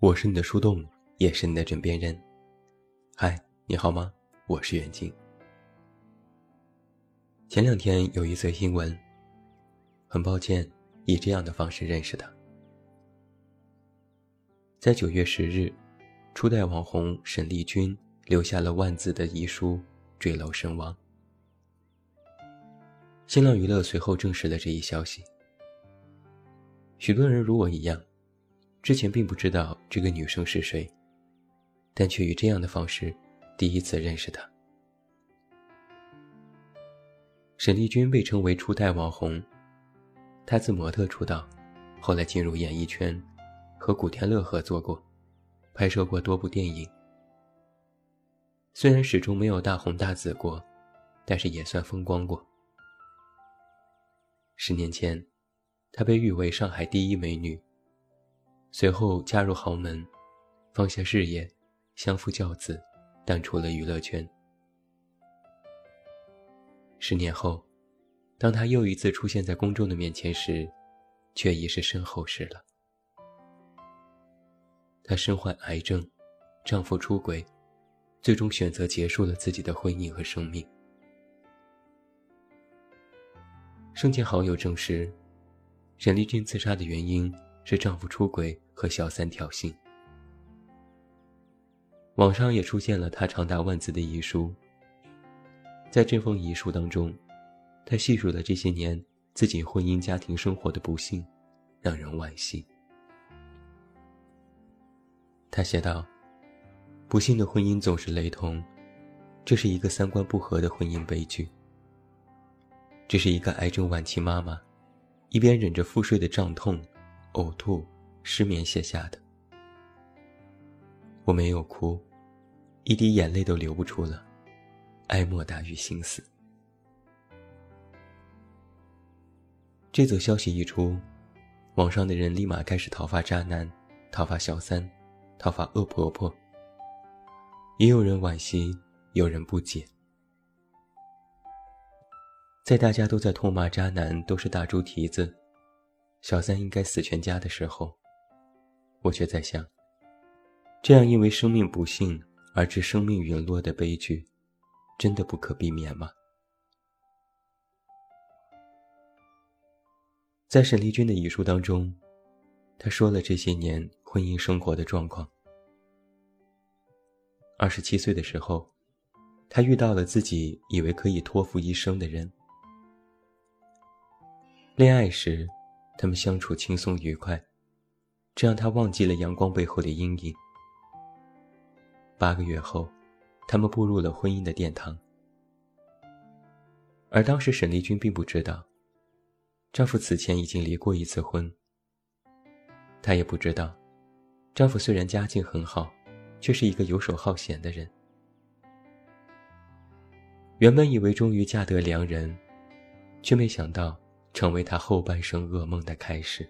我是你的树洞，也是你的枕边人。嗨，你好吗？我是袁静。前两天有一则新闻，很抱歉以这样的方式认识他。在九月十日，初代网红沈丽君留下了万字的遗书，坠楼身亡。新浪娱乐随后证实了这一消息。许多人如我一样。之前并不知道这个女生是谁，但却以这样的方式第一次认识她。沈丽君被称为初代网红，她自模特出道，后来进入演艺圈，和古天乐合作过，拍摄过多部电影。虽然始终没有大红大紫过，但是也算风光过。十年前，她被誉为上海第一美女。随后嫁入豪门，放下事业，相夫教子，淡出了娱乐圈。十年后，当她又一次出现在公众的面前时，却已是身后事了。她身患癌症，丈夫出轨，最终选择结束了自己的婚姻和生命。生前好友证实，沈丽君自杀的原因。是丈夫出轨和小三挑衅。网上也出现了她长达万字的遗书。在这封遗书当中，她细数了这些年自己婚姻家庭生活的不幸，让人惋惜。她写道：“不幸的婚姻总是雷同，这是一个三观不合的婚姻悲剧。这是一个癌症晚期妈妈，一边忍着腹睡的胀痛。”呕吐、失眠写下的，我没有哭，一滴眼泪都流不出了，哀莫大于心死。这则消息一出，网上的人立马开始讨伐渣男、讨伐小三、讨伐恶婆婆，也有人惋惜，有人不解。在大家都在痛骂渣男都是大猪蹄子。小三应该死全家的时候，我却在想：这样因为生命不幸而致生命陨落的悲剧，真的不可避免吗？在沈丽君的遗书当中，她说了这些年婚姻生活的状况。二十七岁的时候，她遇到了自己以为可以托付一生的人，恋爱时。他们相处轻松愉快，这让他忘记了阳光背后的阴影。八个月后，他们步入了婚姻的殿堂。而当时沈丽君并不知道，丈夫此前已经离过一次婚。她也不知道，丈夫虽然家境很好，却是一个游手好闲的人。原本以为终于嫁得良人，却没想到。成为她后半生噩梦的开始。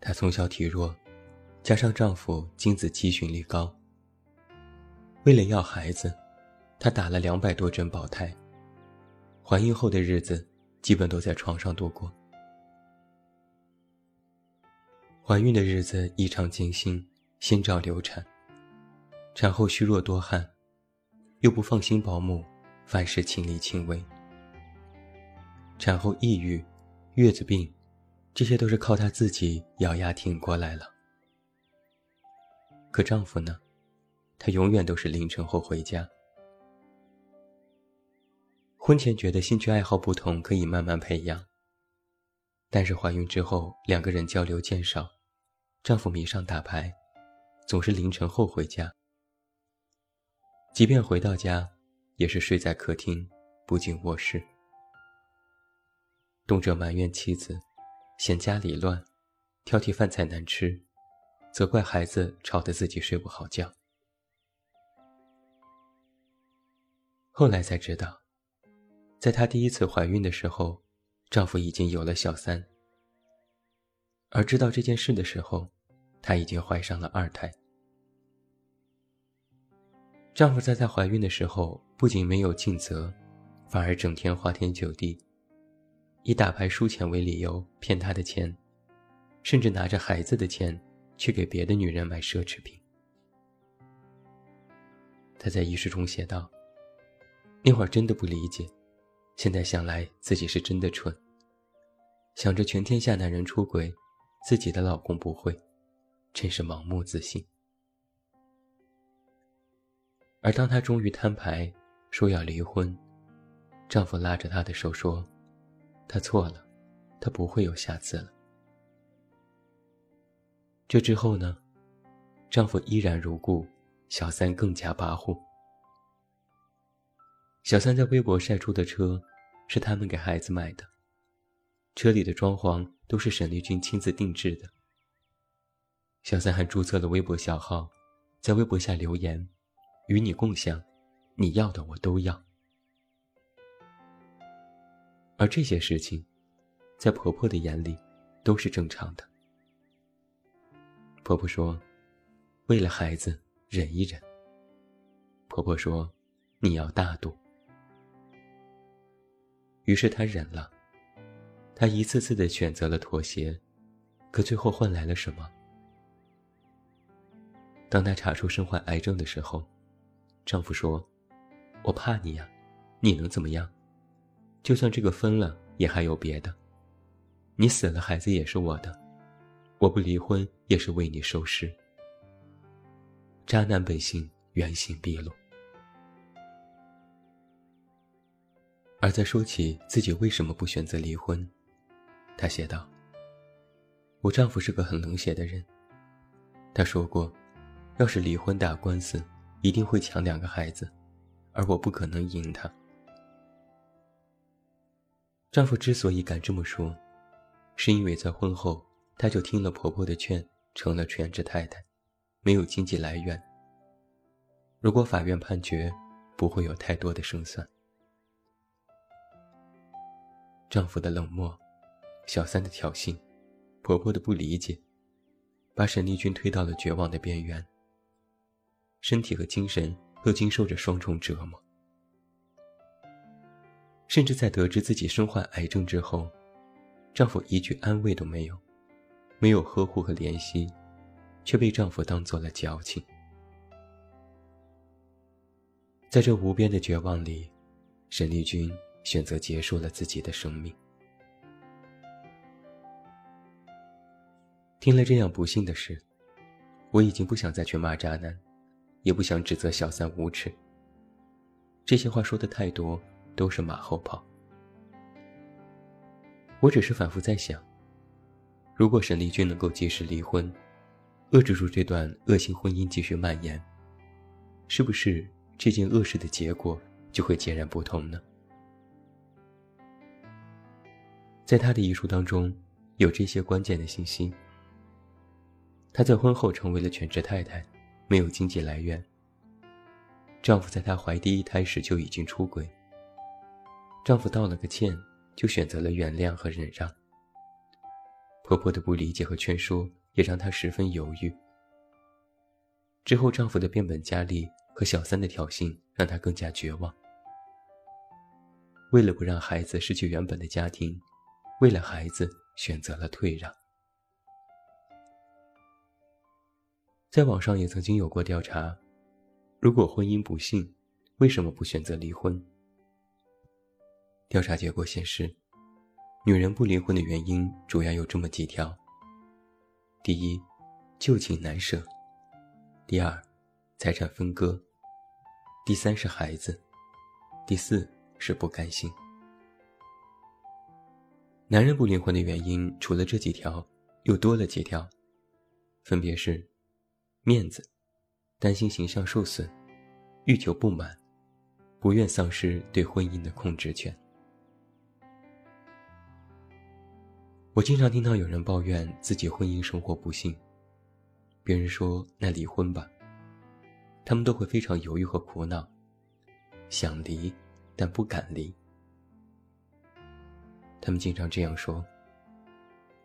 她从小体弱，加上丈夫精子集训率高，为了要孩子，她打了两百多针保胎。怀孕后的日子，基本都在床上度过。怀孕的日子异常艰辛，先兆流产，产后虚弱多汗，又不放心保姆，凡事亲力亲为。产后抑郁、月子病，这些都是靠她自己咬牙挺过来了。可丈夫呢？他永远都是凌晨后回家。婚前觉得兴趣爱好不同可以慢慢培养，但是怀孕之后两个人交流渐少，丈夫迷上打牌，总是凌晨后回家。即便回到家，也是睡在客厅，不进卧室。动辄埋怨妻子，嫌家里乱，挑剔饭菜难吃，责怪孩子吵得自己睡不好觉。后来才知道，在她第一次怀孕的时候，丈夫已经有了小三。而知道这件事的时候，她已经怀上了二胎。丈夫在她怀孕的时候，不仅没有尽责，反而整天花天酒地。以打牌输钱为理由骗她的钱，甚至拿着孩子的钱去给别的女人买奢侈品。他在遗书中写道：“那会儿真的不理解，现在想来自己是真的蠢。想着全天下男人出轨，自己的老公不会，真是盲目自信。”而当她终于摊牌说要离婚，丈夫拉着她的手说：“他错了，他不会有下次了。”这之后呢，丈夫依然如故。小三更加跋扈。小三在微博晒出的车，是他们给孩子买的，车里的装潢都是沈丽君亲自定制的。小三还注册了微博小号，在微博下留言：“与你共享，你要的我都要。”而这些事情，在婆婆的眼里，都是正常的。婆婆说：“为了孩子。”忍一忍。婆婆说：“你要大度。”于是她忍了，她一次次的选择了妥协，可最后换来了什么？当她查出身患癌症的时候，丈夫说：“我怕你呀，你能怎么样？就算这个分了，也还有别的。你死了，孩子也是我的，我不离婚也是为你收尸。”渣男本性原形毕露，而在说起自己为什么不选择离婚，他写道：“我丈夫是个很冷血的人。他说过，要是离婚打官司，一定会抢两个孩子，而我不可能赢他。”丈夫之所以敢这么说，是因为在婚后他就听了婆婆的劝，成了全职太太。没有经济来源。如果法院判决，不会有太多的胜算。丈夫的冷漠，小三的挑衅，婆婆的不理解，把沈丽君推到了绝望的边缘。身体和精神都经受着双重折磨。甚至在得知自己身患癌症之后，丈夫一句安慰都没有，没有呵护和怜惜。却被丈夫当做了矫情。在这无边的绝望里，沈丽君选择结束了自己的生命。听了这样不幸的事，我已经不想再去骂渣男，也不想指责小三无耻。这些话说的太多，都是马后炮。我只是反复在想，如果沈丽君能够及时离婚，遏制住这段恶性婚姻继续蔓延，是不是这件恶事的结果就会截然不同呢？在他的遗书当中，有这些关键的信息：她在婚后成为了全职太太，没有经济来源；丈夫在她怀第一胎时就已经出轨；丈夫道了个歉，就选择了原谅和忍让；婆婆的不理解和劝说。也让她十分犹豫。之后，丈夫的变本加厉和小三的挑衅让她更加绝望。为了不让孩子失去原本的家庭，为了孩子选择了退让。在网上也曾经有过调查：如果婚姻不幸，为什么不选择离婚？调查结果显示，女人不离婚的原因主要有这么几条。第一，旧情难舍；第二，财产分割；第三是孩子；第四是不甘心。男人不离婚的原因，除了这几条，又多了几条，分别是：面子、担心形象受损、欲求不满、不愿丧失对婚姻的控制权。我经常听到有人抱怨自己婚姻生活不幸，别人说那离婚吧，他们都会非常犹豫和苦恼，想离但不敢离。他们经常这样说：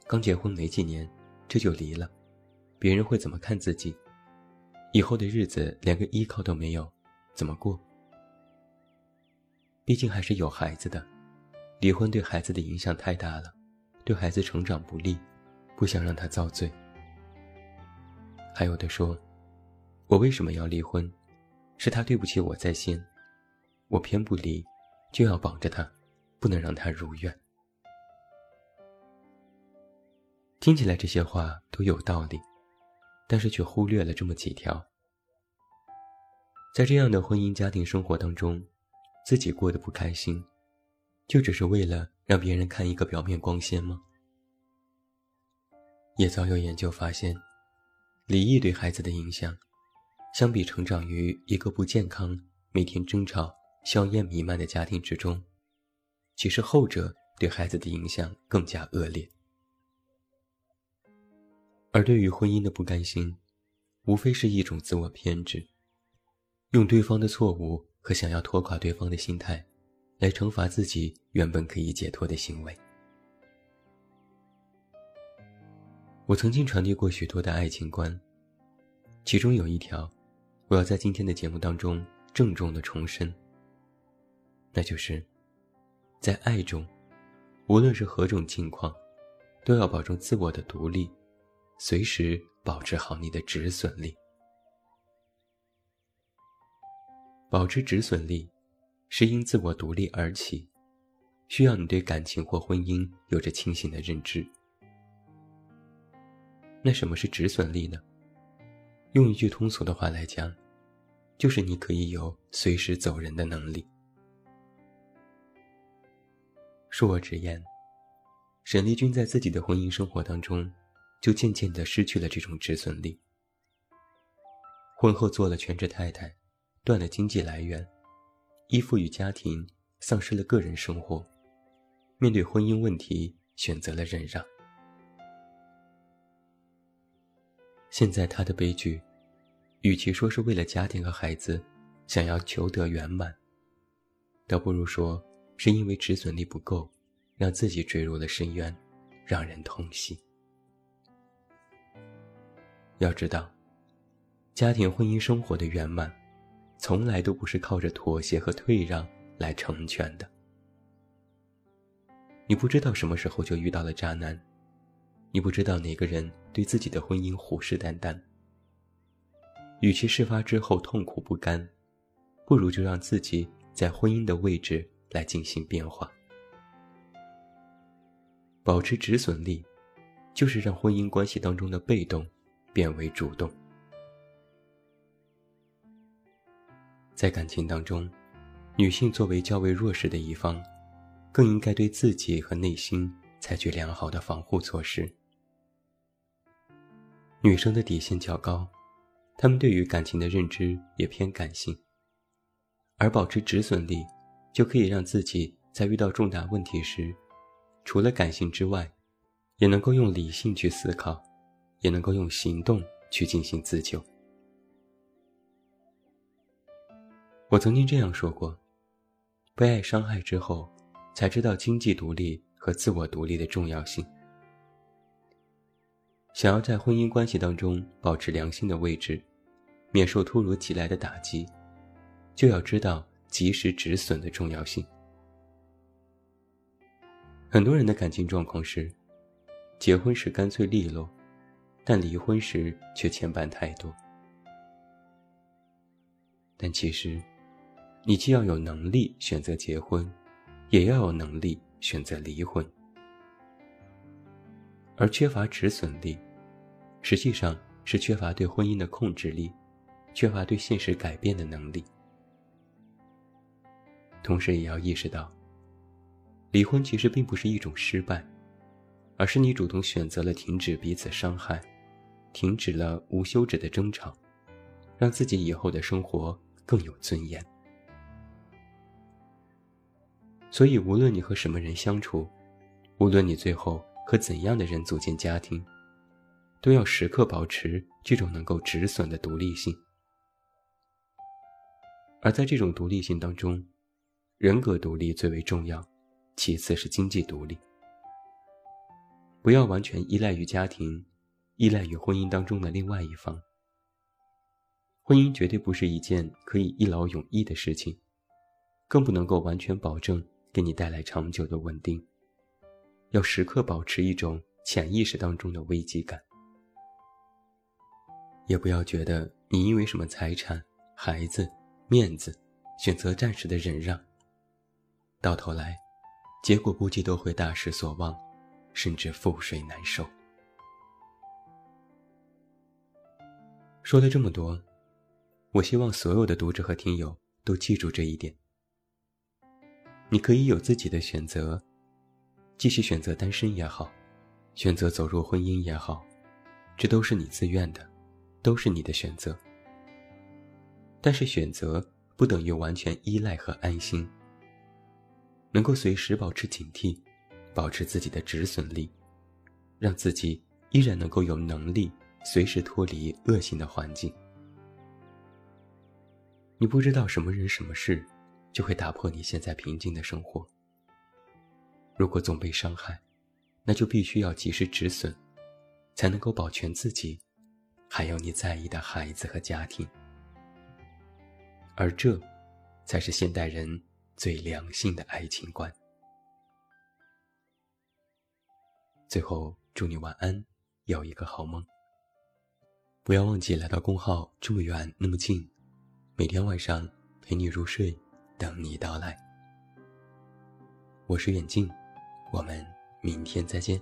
刚结婚没几年，这就离了，别人会怎么看自己？以后的日子连个依靠都没有，怎么过？毕竟还是有孩子的，离婚对孩子的影响太大了。对孩子成长不利，不想让他遭罪；还有的说，我为什么要离婚？是他对不起我在先，我偏不离，就要绑着他，不能让他如愿。听起来这些话都有道理，但是却忽略了这么几条。在这样的婚姻家庭生活当中，自己过得不开心，就只是为了让别人看一个表面光鲜吗？也早有研究发现，离异对孩子的影响，相比成长于一个不健康、每天争吵、硝烟弥漫的家庭之中，其实后者对孩子的影响更加恶劣。而对于婚姻的不甘心，无非是一种自我偏执，用对方的错误和想要拖垮对方的心态，来惩罚自己原本可以解脱的行为。我曾经传递过许多的爱情观，其中有一条，我要在今天的节目当中郑重的重申，那就是，在爱中，无论是何种境况，都要保证自我的独立。随时保持好你的止损力。保持止损力，是因自我独立而起，需要你对感情或婚姻有着清醒的认知。那什么是止损力呢？用一句通俗的话来讲，就是你可以有随时走人的能力。恕我直言，沈丽君在自己的婚姻生活当中。就渐渐地失去了这种止损力。婚后做了全职太太，断了经济来源，依附于家庭，丧失了个人生活。面对婚姻问题，选择了忍让。现在他的悲剧，与其说是为了家庭和孩子，想要求得圆满，倒不如说是因为止损力不够，让自己坠入了深渊，让人痛惜。要知道，家庭婚姻生活的圆满，从来都不是靠着妥协和退让来成全的。你不知道什么时候就遇到了渣男，你不知道哪个人对自己的婚姻虎视眈眈。与其事发之后痛苦不甘，不如就让自己在婚姻的位置来进行变化。保持止损力，就是让婚姻关系当中的被动。变为主动，在感情当中，女性作为较为弱势的一方，更应该对自己和内心采取良好的防护措施。女生的底线较高，她们对于感情的认知也偏感性，而保持止损力，就可以让自己在遇到重大问题时，除了感性之外，也能够用理性去思考。也能够用行动去进行自救。我曾经这样说过：，被爱伤害之后，才知道经济独立和自我独立的重要性。想要在婚姻关系当中保持良性的位置，免受突如其来的打击，就要知道及时止损的重要性。很多人的感情状况是，结婚时干脆利落。但离婚时却牵绊太多。但其实，你既要有能力选择结婚，也要有能力选择离婚。而缺乏止损力，实际上是缺乏对婚姻的控制力，缺乏对现实改变的能力。同时，也要意识到，离婚其实并不是一种失败，而是你主动选择了停止彼此伤害。停止了无休止的争吵，让自己以后的生活更有尊严。所以，无论你和什么人相处，无论你最后和怎样的人组建家庭，都要时刻保持这种能够止损的独立性。而在这种独立性当中，人格独立最为重要，其次是经济独立。不要完全依赖于家庭。依赖于婚姻当中的另外一方，婚姻绝对不是一件可以一劳永逸的事情，更不能够完全保证给你带来长久的稳定。要时刻保持一种潜意识当中的危机感。也不要觉得你因为什么财产、孩子、面子，选择暂时的忍让，到头来，结果估计都会大失所望，甚至覆水难收。说了这么多，我希望所有的读者和听友都记住这一点：你可以有自己的选择，继续选择单身也好，选择走入婚姻也好，这都是你自愿的，都是你的选择。但是选择不等于完全依赖和安心，能够随时保持警惕，保持自己的止损力，让自己依然能够有能力。随时脱离恶性的环境，你不知道什么人什么事，就会打破你现在平静的生活。如果总被伤害，那就必须要及时止损，才能够保全自己，还有你在意的孩子和家庭。而这，才是现代人最良性的爱情观。最后，祝你晚安，有一个好梦。不要忘记来到公号，这么远那么近，每天晚上陪你入睡，等你到来。我是远近，我们明天再见。